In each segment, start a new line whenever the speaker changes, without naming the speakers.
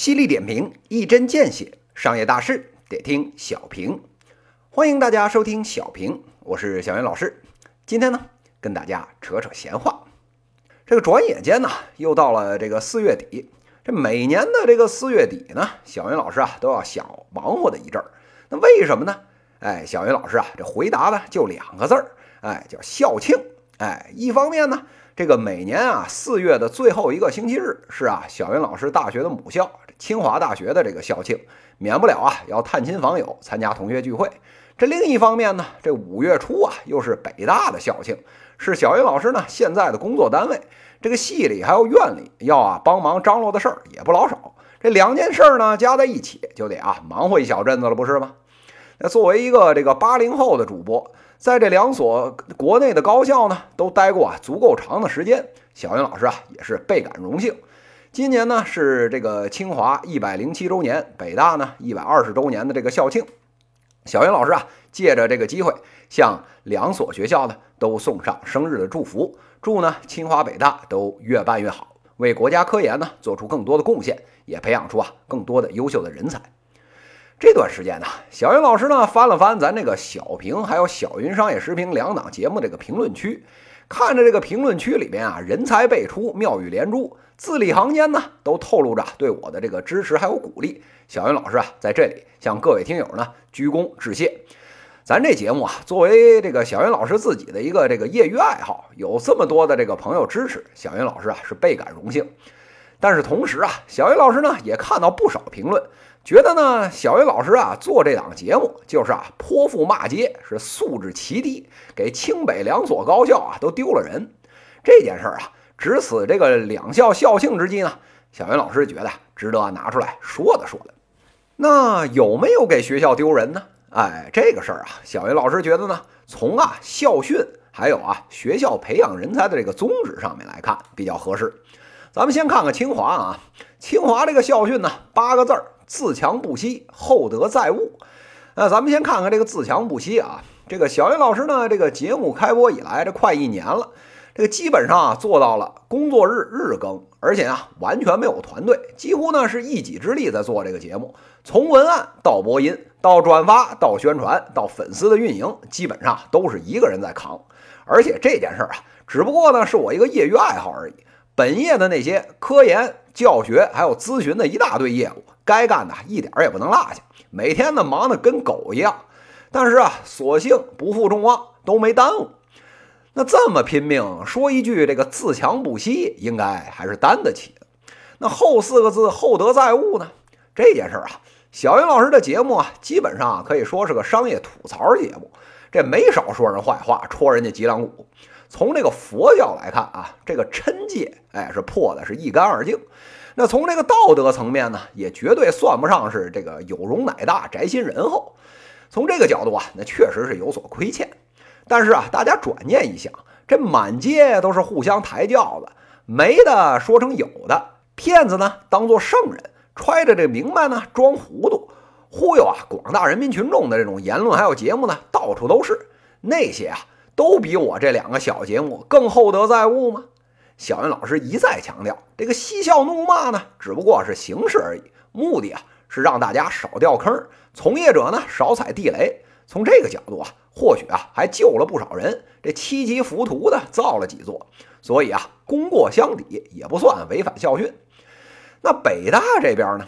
犀利点评，一针见血，商业大事得听小平。欢迎大家收听小平，我是小云老师。今天呢，跟大家扯扯闲话。这个转眼间呢，又到了这个四月底。这每年的这个四月底呢，小云老师啊都要想忙活的一阵儿。那为什么呢？哎，小云老师啊，这回答呢就两个字儿，哎，叫校庆。哎，一方面呢。这个每年啊，四月的最后一个星期日是啊，小云老师大学的母校清华大学的这个校庆，免不了啊要探亲访友，参加同学聚会。这另一方面呢，这五月初啊又是北大的校庆，是小云老师呢现在的工作单位。这个系里还有院里要啊帮忙张罗的事儿也不老少。这两件事儿呢加在一起，就得啊忙活一小阵子了，不是吗？那作为一个这个八零后的主播。在这两所国内的高校呢，都待过啊足够长的时间，小云老师啊也是倍感荣幸。今年呢是这个清华一百零七周年，北大呢一百二十周年的这个校庆，小云老师啊借着这个机会，向两所学校呢都送上生日的祝福，祝呢清华北大都越办越好，为国家科研呢做出更多的贡献，也培养出啊更多的优秀的人才。这段时间呢，小云老师呢翻了翻咱这个小评还有小云商业时评两档节目这个评论区，看着这个评论区里面啊人才辈出，妙语连珠，字里行间呢都透露着对我的这个支持还有鼓励。小云老师啊在这里向各位听友呢鞠躬致谢。咱这节目啊作为这个小云老师自己的一个这个业余爱好，有这么多的这个朋友支持，小云老师啊是倍感荣幸。但是同时啊，小云老师呢也看到不少评论。觉得呢，小云老师啊做这档节目就是啊泼妇骂街，是素质奇低，给清北两所高校啊都丢了人。这件事儿啊，值此这个两校校庆之际呢，小云老师觉得值得拿出来说的说的。那有没有给学校丢人呢？哎，这个事儿啊，小云老师觉得呢，从啊校训还有啊学校培养人才的这个宗旨上面来看比较合适。咱们先看看清华啊，清华这个校训呢，八个字儿。自强不息，厚德载物。那咱们先看看这个自强不息啊。这个小云老师呢，这个节目开播以来，这快一年了，这个基本上做到了工作日日更，而且啊完全没有团队，几乎呢是一己之力在做这个节目。从文案到播音，到转发，到宣传，到粉丝的运营，基本上都是一个人在扛。而且这件事儿啊，只不过呢是我一个业余爱好而已。本业的那些科研、教学还有咨询的一大堆业务。该干的一点也不能落下，每天呢忙得跟狗一样，但是啊，所幸不负众望，都没耽误。那这么拼命说一句这个自强不息，应该还是担得起的。那后四个字厚德载物呢？这件事啊，小云老师的节目啊，基本上可以说是个商业吐槽节目，这没少说人坏话，戳人家脊梁骨。从这个佛教来看啊，这个嗔戒，哎，是破的是一干二净。那从这个道德层面呢，也绝对算不上是这个有容乃大、宅心仁厚。从这个角度啊，那确实是有所亏欠。但是啊，大家转念一想，这满街都是互相抬轿子，没的说成有的，骗子呢当做圣人，揣着这明白呢装糊涂，忽悠啊广大人民群众的这种言论还有节目呢，到处都是。那些啊，都比我这两个小节目更厚德载物吗？小云老师一再强调，这个嬉笑怒骂呢，只不过是形式而已，目的啊是让大家少掉坑，从业者呢少踩地雷。从这个角度啊，或许啊还救了不少人，这七级浮屠的造了几座，所以啊功过相抵，也不算违反校训。那北大这边呢，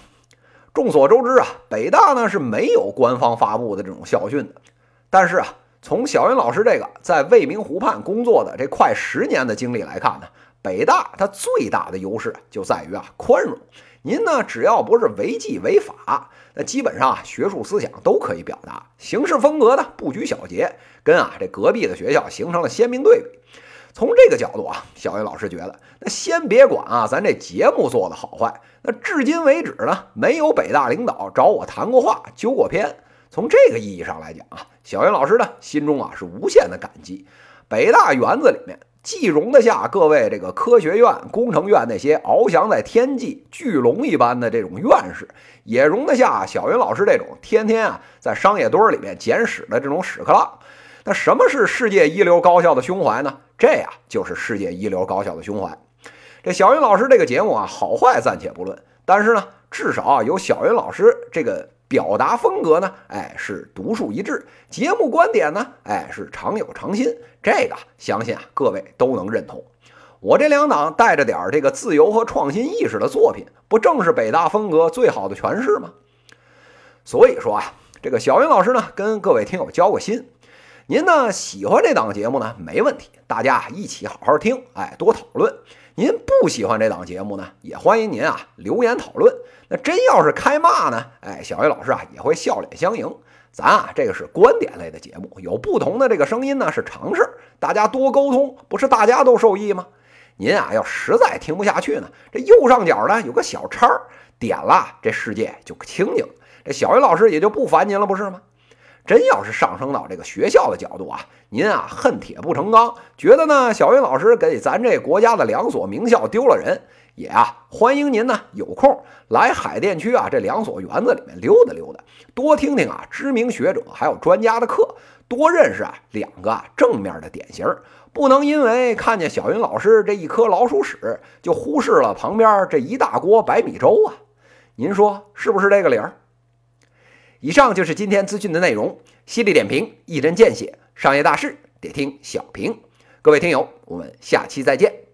众所周知啊，北大呢是没有官方发布的这种校训的，但是啊，从小云老师这个在未名湖畔工作的这快十年的经历来看呢。北大它最大的优势就在于啊宽容，您呢只要不是违纪违法，那基本上啊学术思想都可以表达，行事风格呢不拘小节，跟啊这隔壁的学校形成了鲜明对比。从这个角度啊，小云老师觉得，那先别管啊咱这节目做的好坏，那至今为止呢没有北大领导找我谈过话、纠过偏。从这个意义上来讲啊，小云老师呢心中啊是无限的感激。北大园子里面。既容得下各位这个科学院、工程院那些翱翔在天际巨龙一般的这种院士，也容得下小云老师这种天天啊在商业堆里面捡屎的这种屎壳郎。那什么是世界一流高校的胸怀呢？这呀就是世界一流高校的胸怀。这小云老师这个节目啊，好坏暂且不论，但是呢，至少啊有小云老师这个表达风格呢，哎是独树一帜，节目观点呢，哎是常有常新，这个相信啊各位都能认同。我这两档带着点儿这个自由和创新意识的作品，不正是北大风格最好的诠释吗？所以说啊，这个小云老师呢，跟各位听友交个心，您呢喜欢这档节目呢，没问题，大家一起好好听，哎，多讨论。您不喜欢这档节目呢，也欢迎您啊留言讨论。那真要是开骂呢，哎，小云老师啊也会笑脸相迎。咱啊这个是观点类的节目，有不同的这个声音呢是常事，大家多沟通，不是大家都受益吗？您啊，要实在听不下去呢，这右上角呢有个小叉，点了，这世界就清静，这小云老师也就不烦您了，不是吗？真要是上升到这个学校的角度啊，您啊恨铁不成钢，觉得呢小云老师给咱这国家的两所名校丢了人，也啊欢迎您呢有空来海淀区啊这两所园子里面溜达溜达，多听听啊知名学者还有专家的课，多认识啊两个正面的典型。不能因为看见小云老师这一颗老鼠屎，就忽视了旁边这一大锅白米粥啊！您说是不是这个理儿？以上就是今天资讯的内容，犀利点评，一针见血，商业大事得听小平。各位听友，我们下期再见。